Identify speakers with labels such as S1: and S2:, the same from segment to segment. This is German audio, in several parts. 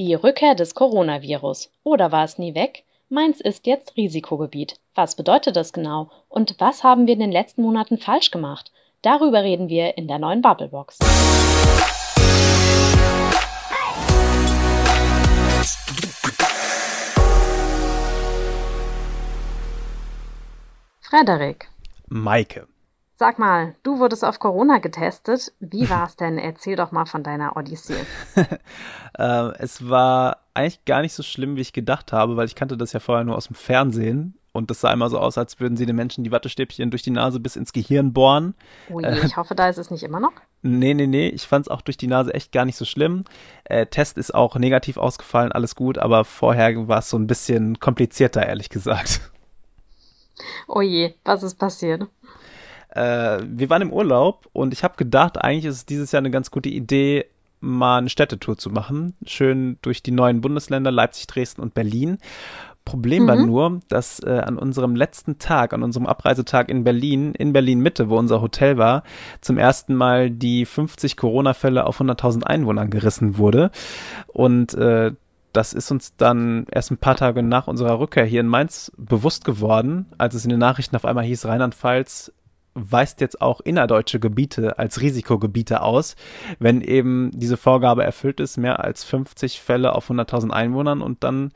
S1: Die Rückkehr des Coronavirus. Oder war es nie weg? Mainz ist jetzt Risikogebiet. Was bedeutet das genau? Und was haben wir in den letzten Monaten falsch gemacht? Darüber reden wir in der neuen Bubblebox. Frederik.
S2: Maike.
S1: Sag mal, du wurdest auf Corona getestet. Wie war es denn? Erzähl doch mal von deiner Odyssee.
S2: äh, es war eigentlich gar nicht so schlimm, wie ich gedacht habe, weil ich kannte das ja vorher nur aus dem Fernsehen. Und das sah immer so aus, als würden sie den Menschen die Wattestäbchen durch die Nase bis ins Gehirn bohren.
S1: Ui, äh, ich hoffe, da ist es nicht immer noch.
S2: Nee, nee, nee. Ich fand es auch durch die Nase echt gar nicht so schlimm. Äh, Test ist auch negativ ausgefallen, alles gut, aber vorher war es so ein bisschen komplizierter, ehrlich gesagt.
S1: Oh je, was ist passiert?
S2: Äh, wir waren im Urlaub und ich habe gedacht, eigentlich ist es dieses Jahr eine ganz gute Idee, mal eine Städtetour zu machen. Schön durch die neuen Bundesländer Leipzig, Dresden und Berlin. Problem mhm. war nur, dass äh, an unserem letzten Tag, an unserem Abreisetag in Berlin, in Berlin Mitte, wo unser Hotel war, zum ersten Mal die 50 Corona-Fälle auf 100.000 Einwohnern gerissen wurde. Und äh, das ist uns dann erst ein paar Tage nach unserer Rückkehr hier in Mainz bewusst geworden, als es in den Nachrichten auf einmal hieß, Rheinland-Pfalz weist jetzt auch innerdeutsche Gebiete als Risikogebiete aus, wenn eben diese Vorgabe erfüllt ist, mehr als 50 Fälle auf 100.000 Einwohnern und dann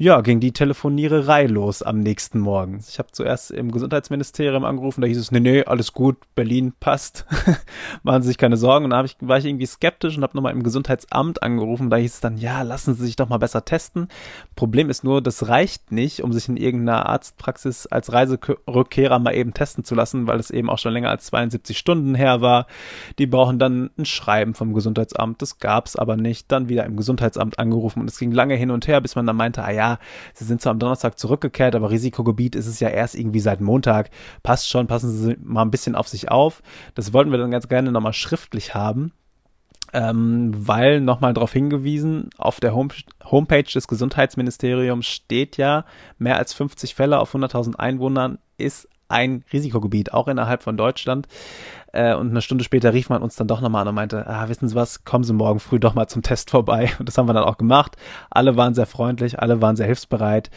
S2: ja, ging die Telefoniererei los am nächsten Morgen. Ich habe zuerst im Gesundheitsministerium angerufen, da hieß es, nee, nee, alles gut, Berlin passt, machen Sie sich keine Sorgen. Und da ich, war ich irgendwie skeptisch und habe nochmal im Gesundheitsamt angerufen, da hieß es dann, ja, lassen Sie sich doch mal besser testen. Problem ist nur, das reicht nicht, um sich in irgendeiner Arztpraxis als Reiserückkehrer mal eben testen zu lassen, weil es eben auch schon länger als 72 Stunden her war. Die brauchen dann ein Schreiben vom Gesundheitsamt, das gab's aber nicht. Dann wieder im Gesundheitsamt angerufen und es ging lange hin und her, bis man dann meinte, ah ja, sie sind zwar am Donnerstag zurückgekehrt, aber Risikogebiet ist es ja erst irgendwie seit Montag. Passt schon, passen Sie mal ein bisschen auf sich auf. Das wollten wir dann ganz gerne nochmal schriftlich haben. Ähm, weil nochmal darauf hingewiesen, auf der Home Homepage des Gesundheitsministeriums steht ja, mehr als 50 Fälle auf 100.000 Einwohnern ist ein Risikogebiet, auch innerhalb von Deutschland. Äh, und eine Stunde später rief man uns dann doch nochmal an und meinte, ah, wissen Sie was, kommen Sie morgen früh doch mal zum Test vorbei. Und das haben wir dann auch gemacht. Alle waren sehr freundlich, alle waren sehr hilfsbereit.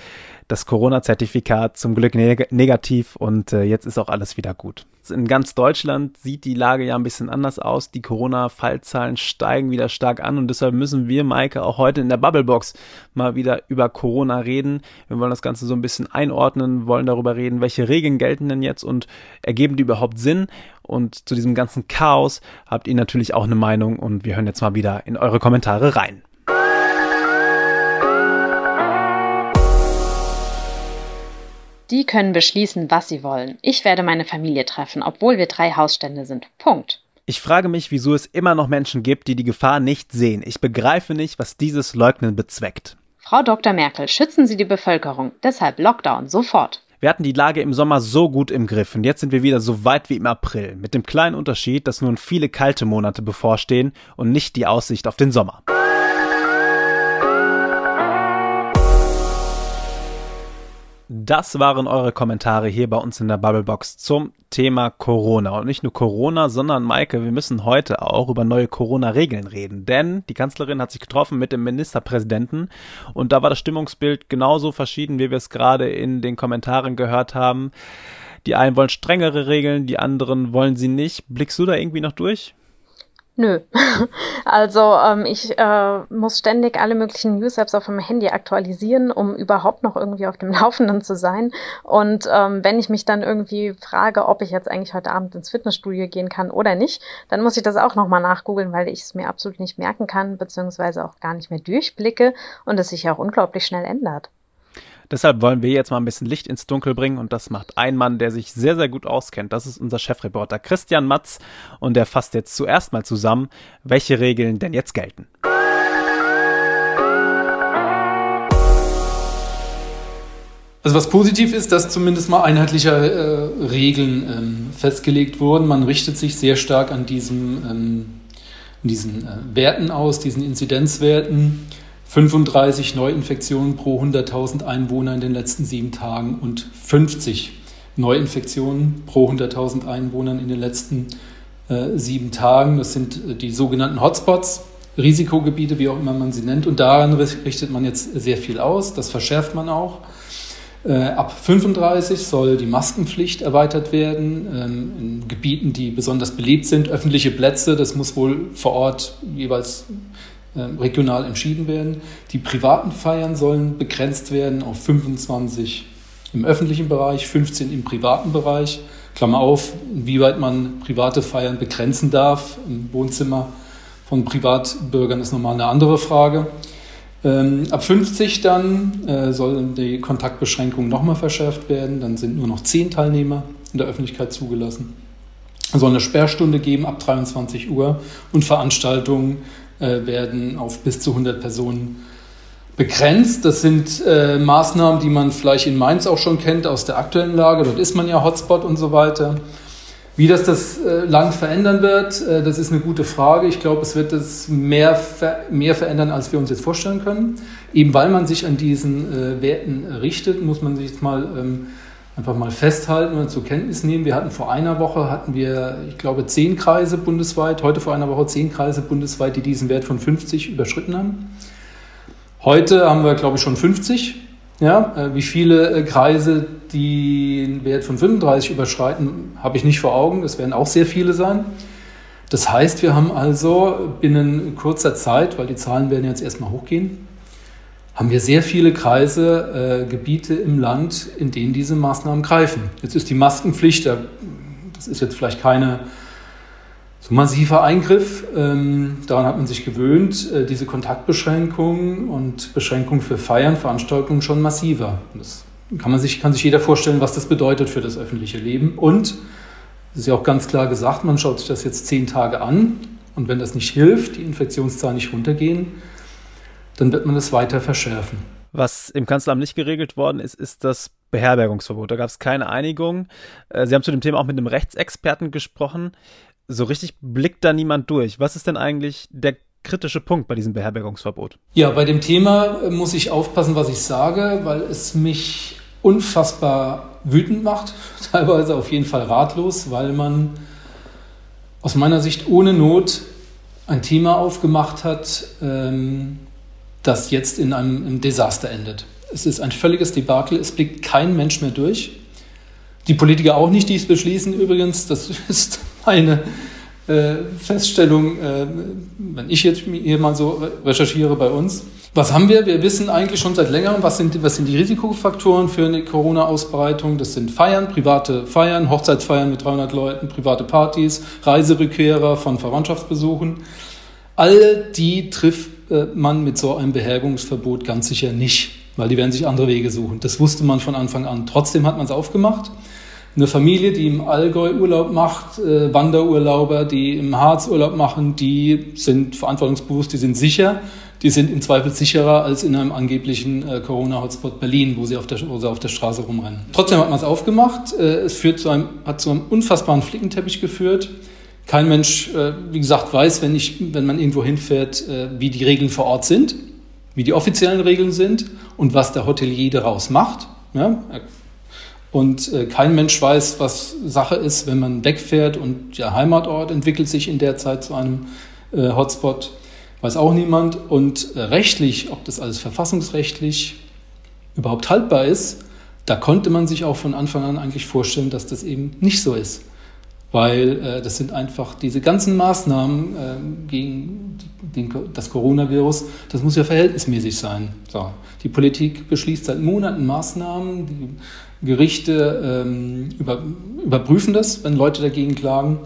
S2: Das Corona-Zertifikat zum Glück neg negativ und äh, jetzt ist auch alles wieder gut. In ganz Deutschland sieht die Lage ja ein bisschen anders aus. Die Corona-Fallzahlen steigen wieder stark an und deshalb müssen wir, Maike, auch heute in der Bubblebox mal wieder über Corona reden. Wir wollen das Ganze so ein bisschen einordnen, wollen darüber reden, welche Regeln gelten denn jetzt und ergeben die überhaupt Sinn? Und zu diesem ganzen Chaos habt ihr natürlich auch eine Meinung und wir hören jetzt mal wieder in eure Kommentare rein.
S1: Die können beschließen, was sie wollen. Ich werde meine Familie treffen, obwohl wir drei Hausstände sind. Punkt.
S2: Ich frage mich, wieso es immer noch Menschen gibt, die die Gefahr nicht sehen. Ich begreife nicht, was dieses Leugnen bezweckt.
S1: Frau Dr. Merkel, schützen Sie die Bevölkerung. Deshalb Lockdown sofort.
S2: Wir hatten die Lage im Sommer so gut im Griff und jetzt sind wir wieder so weit wie im April. Mit dem kleinen Unterschied, dass nun viele kalte Monate bevorstehen und nicht die Aussicht auf den Sommer. Das waren eure Kommentare hier bei uns in der Bubblebox zum Thema Corona. Und nicht nur Corona, sondern Maike, wir müssen heute auch über neue Corona-Regeln reden. Denn die Kanzlerin hat sich getroffen mit dem Ministerpräsidenten und da war das Stimmungsbild genauso verschieden, wie wir es gerade in den Kommentaren gehört haben. Die einen wollen strengere Regeln, die anderen wollen sie nicht. Blickst du da irgendwie noch durch?
S1: Nö. Also ähm, ich äh, muss ständig alle möglichen News-Apps auf dem Handy aktualisieren, um überhaupt noch irgendwie auf dem Laufenden zu sein. Und ähm, wenn ich mich dann irgendwie frage, ob ich jetzt eigentlich heute Abend ins Fitnessstudio gehen kann oder nicht, dann muss ich das auch nochmal nachgoogeln, weil ich es mir absolut nicht merken kann, beziehungsweise auch gar nicht mehr durchblicke und es sich ja auch unglaublich schnell ändert.
S2: Deshalb wollen wir jetzt mal ein bisschen Licht ins Dunkel bringen und das macht ein Mann, der sich sehr, sehr gut auskennt. Das ist unser Chefreporter Christian Matz und der fasst jetzt zuerst mal zusammen, welche Regeln denn jetzt gelten.
S3: Also was positiv ist, dass zumindest mal einheitliche äh, Regeln ähm, festgelegt wurden. Man richtet sich sehr stark an diesem, ähm, diesen äh, Werten aus, diesen Inzidenzwerten. 35 Neuinfektionen pro 100.000 Einwohner in den letzten sieben Tagen und 50 Neuinfektionen pro 100.000 Einwohnern in den letzten äh, sieben Tagen. Das sind äh, die sogenannten Hotspots. Risikogebiete, wie auch immer man sie nennt. Und daran richtet man jetzt sehr viel aus. Das verschärft man auch. Äh, ab 35 soll die Maskenpflicht erweitert werden ähm, in Gebieten, die besonders beliebt sind. Öffentliche Plätze, das muss wohl vor Ort jeweils regional entschieden werden. Die privaten Feiern sollen begrenzt werden auf 25 im öffentlichen Bereich, 15 im privaten Bereich. Klammer auf, inwieweit man private Feiern begrenzen darf im Wohnzimmer von Privatbürgern ist nochmal eine andere Frage. Ähm, ab 50 dann äh, sollen die Kontaktbeschränkungen nochmal verschärft werden. Dann sind nur noch 10 Teilnehmer in der Öffentlichkeit zugelassen. Es soll eine Sperrstunde geben ab 23 Uhr und Veranstaltungen äh, werden auf bis zu 100 Personen begrenzt. Das sind äh, Maßnahmen, die man vielleicht in Mainz auch schon kennt aus der aktuellen Lage. Dort ist man ja Hotspot und so weiter. Wie das das äh, Land verändern wird, äh, das ist eine gute Frage. Ich glaube, es wird es mehr, mehr verändern, als wir uns jetzt vorstellen können. Eben weil man sich an diesen äh, Werten richtet, muss man sich jetzt mal ähm, einfach mal festhalten und zur Kenntnis nehmen. Wir hatten vor einer Woche, hatten wir, ich glaube, zehn Kreise bundesweit, heute vor einer Woche zehn Kreise bundesweit, die diesen Wert von 50 überschritten haben. Heute haben wir, glaube ich, schon 50. Ja, äh, wie viele äh, Kreise den Wert von 35 überschreiten, habe ich nicht vor Augen. Das werden auch sehr viele sein. Das heißt, wir haben also binnen kurzer Zeit, weil die Zahlen werden jetzt erstmal hochgehen, haben wir sehr viele Kreise, äh, Gebiete im Land, in denen diese Maßnahmen greifen. Jetzt ist die Maskenpflicht, das ist jetzt vielleicht keine so massiver Eingriff. Ähm, daran hat man sich gewöhnt. Äh, diese Kontaktbeschränkungen und Beschränkungen für Feiern, Veranstaltungen schon massiver. Das kann man sich, kann sich jeder vorstellen, was das bedeutet für das öffentliche Leben. Und es ist ja auch ganz klar gesagt, man schaut sich das jetzt zehn Tage an. Und wenn das nicht hilft, die Infektionszahlen nicht runtergehen, dann wird man das weiter verschärfen.
S2: Was im Kanzleramt nicht geregelt worden ist, ist das Beherbergungsverbot. Da gab es keine Einigung. Äh, Sie haben zu dem Thema auch mit einem Rechtsexperten gesprochen so richtig blickt da niemand durch. Was ist denn eigentlich der kritische Punkt bei diesem Beherbergungsverbot?
S3: Ja, bei dem Thema äh, muss ich aufpassen, was ich sage, weil es mich unfassbar wütend macht, teilweise auf jeden Fall ratlos, weil man aus meiner Sicht ohne Not ein Thema aufgemacht hat, ähm, das jetzt in einem Desaster endet. Es ist ein völliges Debakel, es blickt kein Mensch mehr durch. Die Politiker auch nicht, die es beschließen übrigens. Das ist eine äh, Feststellung, äh, wenn ich jetzt hier mal so recherchiere bei uns. Was haben wir? Wir wissen eigentlich schon seit längerem, was sind, was sind die Risikofaktoren für eine Corona-Ausbreitung. Das sind Feiern, private Feiern, Hochzeitsfeiern mit 300 Leuten, private Partys, Reiserückkehrer von Verwandtschaftsbesuchen. All die trifft man mit so einem Beherbergungsverbot ganz sicher nicht, weil die werden sich andere Wege suchen. Das wusste man von Anfang an. Trotzdem hat man es aufgemacht eine Familie, die im Allgäu Urlaub macht, äh, Wanderurlauber, die im Harz Urlaub machen, die sind verantwortungsbewusst, die sind sicher, die sind im Zweifel sicherer als in einem angeblichen äh, Corona-Hotspot Berlin, wo sie, auf der, wo sie auf der Straße rumrennen. Trotzdem hat man es aufgemacht. Äh, es führt zu einem, hat zu einem unfassbaren Flickenteppich geführt. Kein Mensch, äh, wie gesagt, weiß, wenn, ich, wenn man irgendwo hinfährt, äh, wie die Regeln vor Ort sind, wie die offiziellen Regeln sind und was der Hotelier daraus macht. Ja, und äh, kein Mensch weiß, was Sache ist, wenn man wegfährt und der Heimatort entwickelt sich in der Zeit zu einem äh, Hotspot. Weiß auch niemand. Und äh, rechtlich, ob das alles verfassungsrechtlich überhaupt haltbar ist, da konnte man sich auch von Anfang an eigentlich vorstellen, dass das eben nicht so ist. Weil äh, das sind einfach diese ganzen Maßnahmen äh, gegen den, das Coronavirus, das muss ja verhältnismäßig sein. So. Die Politik beschließt seit Monaten Maßnahmen, die Gerichte ähm, über, überprüfen das, wenn Leute dagegen klagen.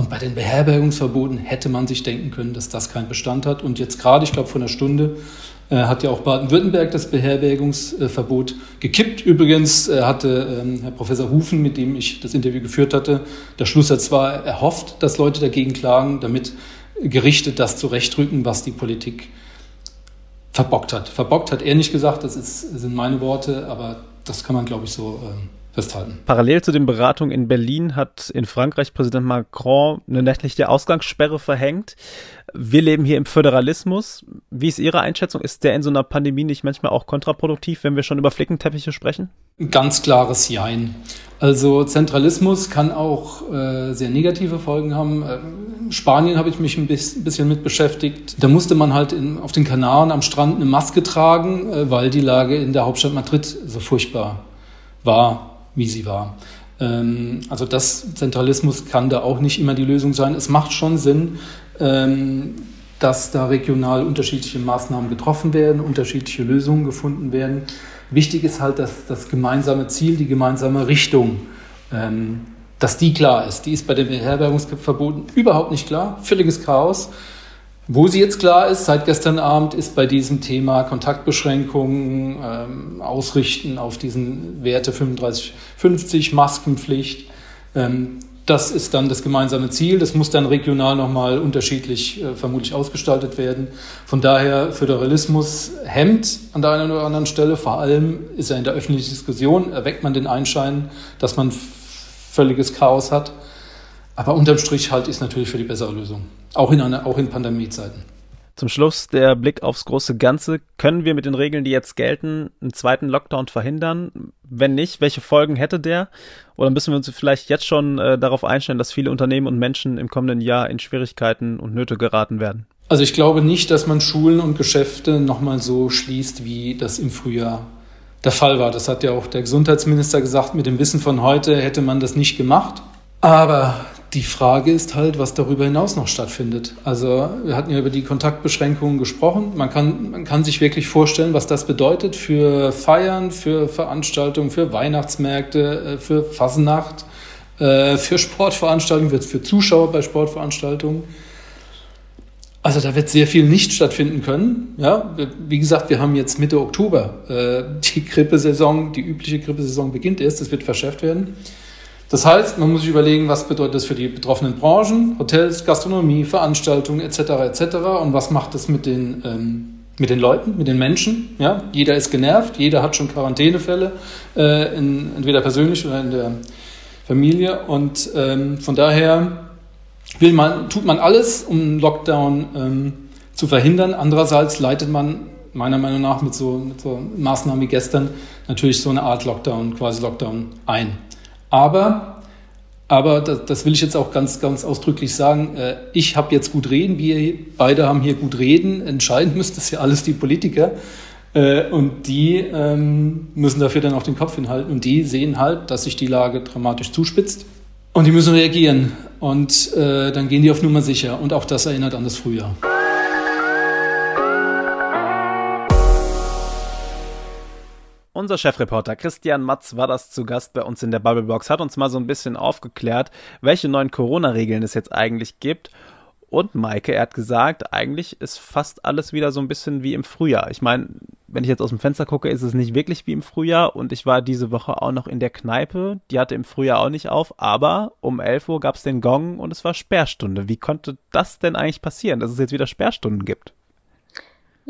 S3: Und bei den Beherbergungsverboten hätte man sich denken können, dass das keinen Bestand hat. Und jetzt gerade, ich glaube, vor einer Stunde äh, hat ja auch Baden-Württemberg das Beherbergungsverbot gekippt. Übrigens äh, hatte ähm, Herr Professor Hufen, mit dem ich das Interview geführt hatte, der Schlusssatz war erhofft, dass Leute dagegen klagen, damit Gerichte das zurechtrücken, was die Politik verbockt hat. Verbockt hat er nicht gesagt, das ist, sind meine Worte, aber das kann man, glaube ich, so äh, festhalten.
S2: Parallel zu den Beratungen in Berlin hat in Frankreich Präsident Macron eine nächtliche Ausgangssperre verhängt. Wir leben hier im Föderalismus. Wie ist Ihre Einschätzung? Ist der in so einer Pandemie nicht manchmal auch kontraproduktiv, wenn wir schon über Flickenteppiche sprechen?
S3: Ganz klares Jein. Also Zentralismus kann auch äh, sehr negative Folgen haben. Äh, Spanien habe ich mich ein bisschen mit beschäftigt. Da musste man halt in, auf den Kanaren am Strand eine Maske tragen, äh, weil die Lage in der Hauptstadt Madrid so furchtbar war, wie sie war. Ähm, also das Zentralismus kann da auch nicht immer die Lösung sein. Es macht schon Sinn, ähm, dass da regional unterschiedliche Maßnahmen getroffen werden, unterschiedliche Lösungen gefunden werden. Wichtig ist halt, dass das gemeinsame Ziel, die gemeinsame Richtung, ähm, dass die klar ist. Die ist bei den Beherbergungsverboten überhaupt nicht klar. Völliges Chaos. Wo sie jetzt klar ist, seit gestern Abend, ist bei diesem Thema Kontaktbeschränkungen, ähm, Ausrichten auf diesen Werte 35, 50, Maskenpflicht. Ähm, das ist dann das gemeinsame Ziel. Das muss dann regional nochmal unterschiedlich äh, vermutlich ausgestaltet werden. Von daher Föderalismus hemmt an der einen oder anderen Stelle. Vor allem ist er in der öffentlichen Diskussion, erweckt man den Einschein, dass man völliges Chaos hat. Aber unterm Strich halt ist natürlich für die bessere Lösung. Auch in, einer, auch in Pandemiezeiten.
S2: Zum Schluss der Blick aufs große Ganze. Können wir mit den Regeln, die jetzt gelten, einen zweiten Lockdown verhindern? Wenn nicht, welche Folgen hätte der? Oder müssen wir uns vielleicht jetzt schon äh, darauf einstellen, dass viele Unternehmen und Menschen im kommenden Jahr in Schwierigkeiten und Nöte geraten werden?
S3: Also ich glaube nicht, dass man Schulen und Geschäfte nochmal so schließt, wie das im Frühjahr der Fall war. Das hat ja auch der Gesundheitsminister gesagt, mit dem Wissen von heute hätte man das nicht gemacht. Aber die Frage ist halt, was darüber hinaus noch stattfindet. Also wir hatten ja über die Kontaktbeschränkungen gesprochen. Man kann, man kann sich wirklich vorstellen, was das bedeutet für Feiern, für Veranstaltungen, für Weihnachtsmärkte, äh, für Fasnacht, äh, für Sportveranstaltungen, für Zuschauer bei Sportveranstaltungen. Also da wird sehr viel nicht stattfinden können. Ja, wie gesagt, wir haben jetzt Mitte Oktober. Äh, die Grippesaison, die übliche Grippesaison beginnt erst. Es wird verschärft werden. Das heißt, man muss sich überlegen, was bedeutet das für die betroffenen Branchen, Hotels, Gastronomie, Veranstaltungen etc. etc. und was macht das mit den, ähm, mit den Leuten, mit den Menschen. Ja? Jeder ist genervt, jeder hat schon Quarantänefälle, äh, in, entweder persönlich oder in der Familie und ähm, von daher will man, tut man alles, um einen Lockdown ähm, zu verhindern. Andererseits leitet man meiner Meinung nach mit so, mit so Maßnahmen wie gestern natürlich so eine Art Lockdown, quasi Lockdown ein. Aber, aber das, das, will ich jetzt auch ganz, ganz ausdrücklich sagen, äh, ich habe jetzt gut reden, wir beide haben hier gut reden. Entscheiden müsste es ja alles die Politiker. Äh, und die ähm, müssen dafür dann auch den Kopf hinhalten. Und die sehen halt, dass sich die Lage dramatisch zuspitzt. Und die müssen reagieren. Und äh, dann gehen die auf Nummer sicher. Und auch das erinnert an das Frühjahr.
S2: Unser Chefreporter Christian Matz war das zu Gast bei uns in der Bubblebox, hat uns mal so ein bisschen aufgeklärt, welche neuen Corona-Regeln es jetzt eigentlich gibt. Und Maike, er hat gesagt, eigentlich ist fast alles wieder so ein bisschen wie im Frühjahr. Ich meine, wenn ich jetzt aus dem Fenster gucke, ist es nicht wirklich wie im Frühjahr. Und ich war diese Woche auch noch in der Kneipe. Die hatte im Frühjahr auch nicht auf. Aber um 11 Uhr gab es den Gong und es war Sperrstunde. Wie konnte das denn eigentlich passieren, dass es jetzt wieder Sperrstunden gibt?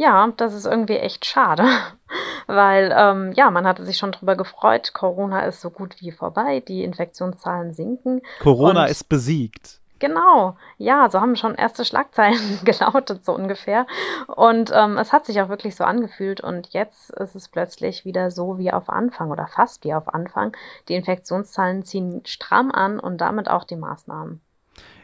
S1: Ja, das ist irgendwie echt schade, weil ähm, ja, man hatte sich schon drüber gefreut. Corona ist so gut wie vorbei, die Infektionszahlen sinken.
S2: Corona ist besiegt.
S1: Genau, ja, so haben schon erste Schlagzeilen gelautet, so ungefähr. Und ähm, es hat sich auch wirklich so angefühlt. Und jetzt ist es plötzlich wieder so wie auf Anfang oder fast wie auf Anfang. Die Infektionszahlen ziehen stramm an und damit auch die Maßnahmen.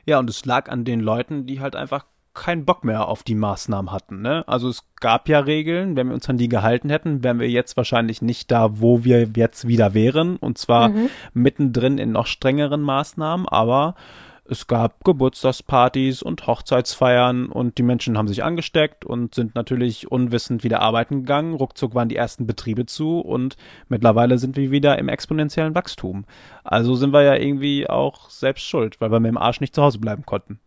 S2: Ja, und es lag an den Leuten, die halt einfach keinen Bock mehr auf die Maßnahmen hatten. Ne? Also es gab ja Regeln, wenn wir uns an die gehalten hätten, wären wir jetzt wahrscheinlich nicht da, wo wir jetzt wieder wären. Und zwar mhm. mittendrin in noch strengeren Maßnahmen, aber es gab Geburtstagspartys und Hochzeitsfeiern und die Menschen haben sich angesteckt und sind natürlich unwissend wieder arbeiten gegangen. Ruckzuck waren die ersten Betriebe zu und mittlerweile sind wir wieder im exponentiellen Wachstum. Also sind wir ja irgendwie auch selbst schuld, weil wir mit dem Arsch nicht zu Hause bleiben konnten.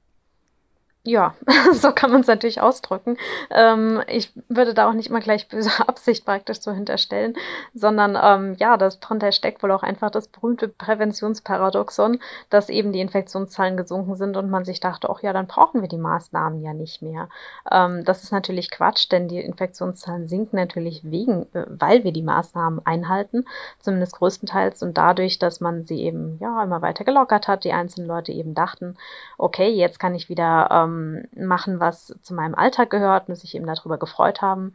S1: Ja, so kann man es natürlich ausdrücken. Ähm, ich würde da auch nicht mal gleich böse Absicht praktisch so hinterstellen, sondern ähm, ja, darunter steckt wohl auch einfach das berühmte Präventionsparadoxon, dass eben die Infektionszahlen gesunken sind und man sich dachte, ach ja, dann brauchen wir die Maßnahmen ja nicht mehr. Ähm, das ist natürlich Quatsch, denn die Infektionszahlen sinken natürlich wegen, äh, weil wir die Maßnahmen einhalten, zumindest größtenteils und dadurch, dass man sie eben ja immer weiter gelockert hat, die einzelnen Leute eben dachten, okay, jetzt kann ich wieder ähm, machen, was zu meinem Alltag gehört und sich eben darüber gefreut haben.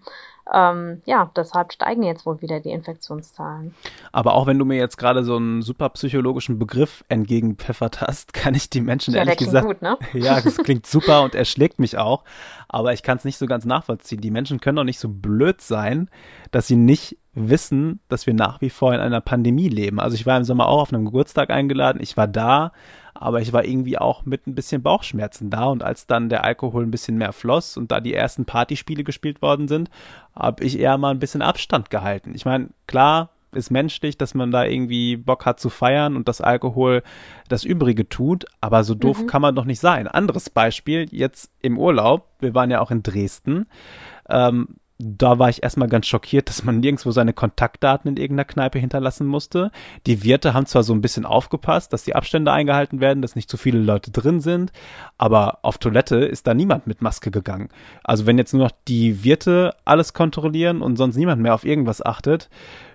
S1: Ähm, ja, deshalb steigen jetzt wohl wieder die Infektionszahlen.
S2: Aber auch wenn du mir jetzt gerade so einen super psychologischen Begriff entgegenpfeffert hast, kann ich die Menschen
S1: ja,
S2: ehrlich gesagt.
S1: Gut, ne?
S2: Ja, das klingt super und erschlägt mich auch. Aber ich kann es nicht so ganz nachvollziehen. Die Menschen können doch nicht so blöd sein, dass sie nicht wissen, dass wir nach wie vor in einer Pandemie leben. Also ich war im Sommer auch auf einem Geburtstag eingeladen. Ich war da, aber ich war irgendwie auch mit ein bisschen Bauchschmerzen da. Und als dann der Alkohol ein bisschen mehr floss und da die ersten Partyspiele gespielt worden sind, habe ich eher mal ein bisschen Abstand gehalten. Ich meine, klar, ist menschlich, dass man da irgendwie Bock hat zu feiern und das Alkohol das Übrige tut, aber so doof mhm. kann man doch nicht sein. Anderes Beispiel, jetzt im Urlaub, wir waren ja auch in Dresden, ähm, da war ich erstmal ganz schockiert, dass man nirgendwo seine Kontaktdaten in irgendeiner Kneipe hinterlassen musste. Die Wirte haben zwar so ein bisschen aufgepasst, dass die Abstände eingehalten werden, dass nicht zu viele Leute drin sind, aber auf Toilette ist da niemand mit Maske gegangen. Also wenn jetzt nur noch die Wirte alles kontrollieren und sonst niemand mehr auf irgendwas achtet,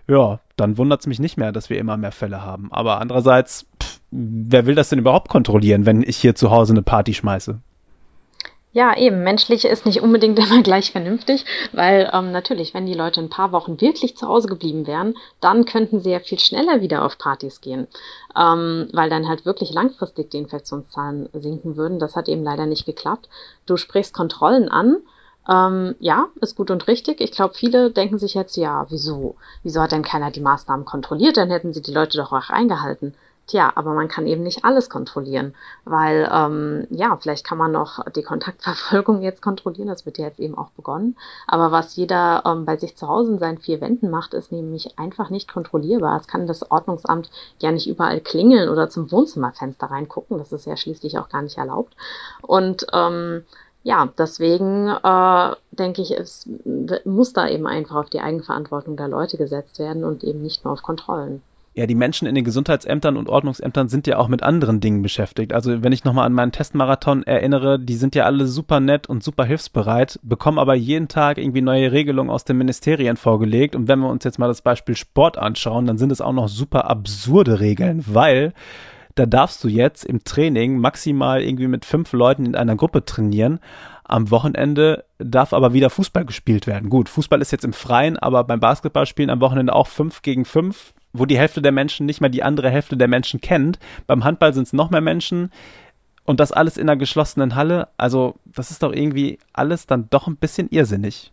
S2: ja, dann wundert es mich nicht mehr, dass wir immer mehr Fälle haben. Aber andererseits, pff, wer will das denn überhaupt kontrollieren, wenn ich hier zu Hause eine Party schmeiße?
S1: Ja, eben. Menschlich ist nicht unbedingt immer gleich vernünftig, weil ähm, natürlich, wenn die Leute ein paar Wochen wirklich zu Hause geblieben wären, dann könnten sie ja viel schneller wieder auf Partys gehen, ähm, weil dann halt wirklich langfristig die Infektionszahlen sinken würden. Das hat eben leider nicht geklappt. Du sprichst Kontrollen an. Ähm, ja, ist gut und richtig. Ich glaube, viele denken sich jetzt, ja, wieso? Wieso hat denn keiner die Maßnahmen kontrolliert? Dann hätten sie die Leute doch auch eingehalten. Tja, aber man kann eben nicht alles kontrollieren, weil ähm, ja, vielleicht kann man noch die Kontaktverfolgung jetzt kontrollieren, das wird ja jetzt eben auch begonnen. Aber was jeder ähm, bei sich zu Hause in seinen vier Wänden macht, ist nämlich einfach nicht kontrollierbar. Es kann das Ordnungsamt ja nicht überall klingeln oder zum Wohnzimmerfenster reingucken, das ist ja schließlich auch gar nicht erlaubt. Und ähm, ja, deswegen äh, denke ich, es muss da eben einfach auf die Eigenverantwortung der Leute gesetzt werden und eben nicht nur auf Kontrollen
S2: ja, die Menschen in den Gesundheitsämtern und Ordnungsämtern sind ja auch mit anderen Dingen beschäftigt. Also wenn ich nochmal an meinen Testmarathon erinnere, die sind ja alle super nett und super hilfsbereit, bekommen aber jeden Tag irgendwie neue Regelungen aus den Ministerien vorgelegt. Und wenn wir uns jetzt mal das Beispiel Sport anschauen, dann sind es auch noch super absurde Regeln, weil da darfst du jetzt im Training maximal irgendwie mit fünf Leuten in einer Gruppe trainieren. Am Wochenende darf aber wieder Fußball gespielt werden. Gut, Fußball ist jetzt im Freien, aber beim Basketballspielen am Wochenende auch fünf gegen fünf wo die Hälfte der Menschen nicht mal die andere Hälfte der Menschen kennt. Beim Handball sind es noch mehr Menschen und das alles in einer geschlossenen Halle. Also das ist doch irgendwie alles dann doch ein bisschen irrsinnig.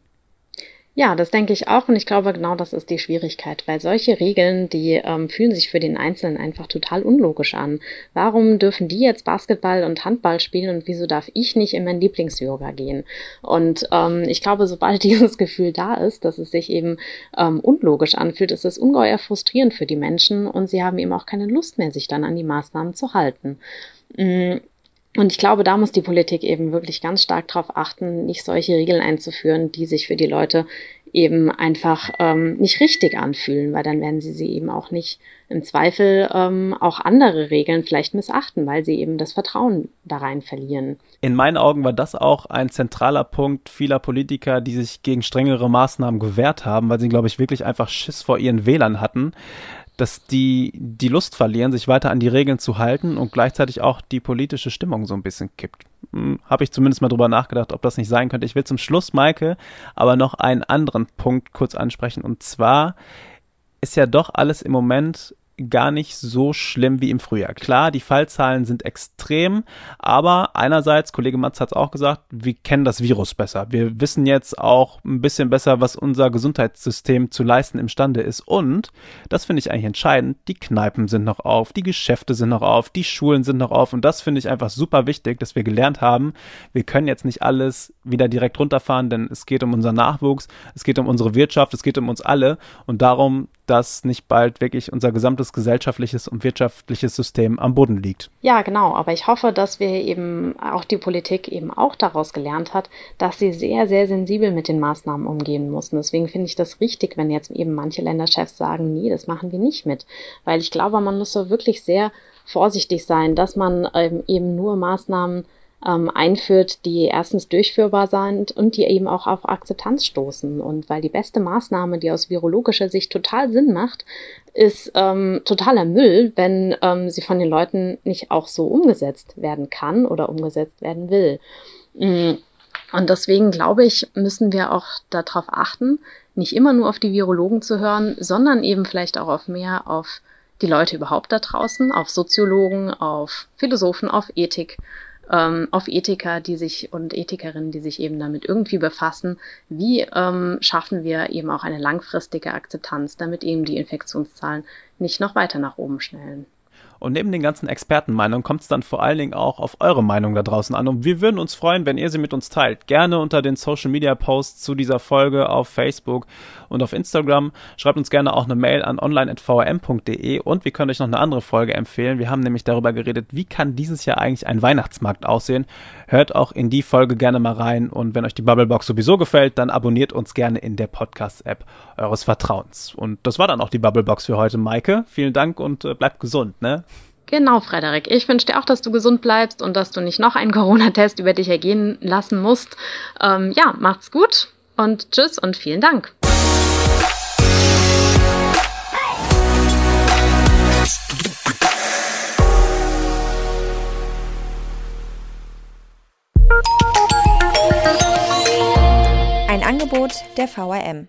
S1: Ja, das denke ich auch und ich glaube genau das ist die Schwierigkeit, weil solche Regeln, die ähm, fühlen sich für den Einzelnen einfach total unlogisch an. Warum dürfen die jetzt Basketball und Handball spielen und wieso darf ich nicht in mein Lieblings-Yoga gehen? Und ähm, ich glaube, sobald dieses Gefühl da ist, dass es sich eben ähm, unlogisch anfühlt, ist es ungeheuer frustrierend für die Menschen und sie haben eben auch keine Lust mehr, sich dann an die Maßnahmen zu halten. Mhm. Und ich glaube, da muss die Politik eben wirklich ganz stark darauf achten, nicht solche Regeln einzuführen, die sich für die Leute eben einfach ähm, nicht richtig anfühlen, weil dann werden sie sie eben auch nicht im Zweifel ähm, auch andere Regeln vielleicht missachten, weil sie eben das Vertrauen da rein verlieren.
S2: In meinen Augen war das auch ein zentraler Punkt vieler Politiker, die sich gegen strengere Maßnahmen gewehrt haben, weil sie, glaube ich, wirklich einfach Schiss vor ihren Wählern hatten dass die die Lust verlieren, sich weiter an die Regeln zu halten und gleichzeitig auch die politische Stimmung so ein bisschen kippt. Hm, Habe ich zumindest mal drüber nachgedacht, ob das nicht sein könnte. Ich will zum Schluss, Maike, aber noch einen anderen Punkt kurz ansprechen. Und zwar ist ja doch alles im Moment gar nicht so schlimm wie im Frühjahr. Klar, die Fallzahlen sind extrem, aber einerseits, Kollege Matz hat es auch gesagt, wir kennen das Virus besser. Wir wissen jetzt auch ein bisschen besser, was unser Gesundheitssystem zu leisten imstande ist. Und, das finde ich eigentlich entscheidend, die Kneipen sind noch auf, die Geschäfte sind noch auf, die Schulen sind noch auf. Und das finde ich einfach super wichtig, dass wir gelernt haben, wir können jetzt nicht alles wieder direkt runterfahren, denn es geht um unseren Nachwuchs, es geht um unsere Wirtschaft, es geht um uns alle. Und darum, dass nicht bald wirklich unser gesamtes gesellschaftliches und wirtschaftliches System am Boden liegt.
S1: Ja, genau. Aber ich hoffe, dass wir eben auch die Politik eben auch daraus gelernt hat, dass sie sehr, sehr sensibel mit den Maßnahmen umgehen muss. Und deswegen finde ich das richtig, wenn jetzt eben manche Länderchefs sagen, nee, das machen wir nicht mit. Weil ich glaube, man muss so wirklich sehr vorsichtig sein, dass man ähm, eben nur Maßnahmen ähm, einführt, die erstens durchführbar sind und die eben auch auf Akzeptanz stoßen. Und weil die beste Maßnahme, die aus virologischer Sicht total Sinn macht, ist ähm, totaler Müll, wenn ähm, sie von den Leuten nicht auch so umgesetzt werden kann oder umgesetzt werden will. Mm. Und deswegen glaube ich, müssen wir auch darauf achten, nicht immer nur auf die Virologen zu hören, sondern eben vielleicht auch auf mehr auf die Leute überhaupt da draußen, auf Soziologen, auf Philosophen, auf Ethik, ähm, auf Ethiker, die sich und Ethikerinnen, die sich eben damit irgendwie befassen. Wie ähm, schaffen wir eben auch eine langfristige Akzeptanz, damit eben die Infektionszahlen nicht noch weiter nach oben schnellen?
S2: Und neben den ganzen Expertenmeinungen kommt es dann vor allen Dingen auch auf eure Meinung da draußen an. Und wir würden uns freuen, wenn ihr sie mit uns teilt. Gerne unter den Social Media Posts zu dieser Folge auf Facebook und auf Instagram. Schreibt uns gerne auch eine Mail an online.vrm.de und wir können euch noch eine andere Folge empfehlen. Wir haben nämlich darüber geredet, wie kann dieses Jahr eigentlich ein Weihnachtsmarkt aussehen. Hört auch in die Folge gerne mal rein und wenn euch die Bubblebox sowieso gefällt, dann abonniert uns gerne in der Podcast-App eures Vertrauens. Und das war dann auch die Bubblebox für heute, Maike. Vielen Dank und äh, bleibt gesund, ne?
S1: Genau, Frederik. Ich wünsche dir auch, dass du gesund bleibst und dass du nicht noch einen Corona-Test über dich ergehen lassen musst. Ähm, ja, macht's gut und tschüss und vielen Dank.
S4: Angebot der VRM.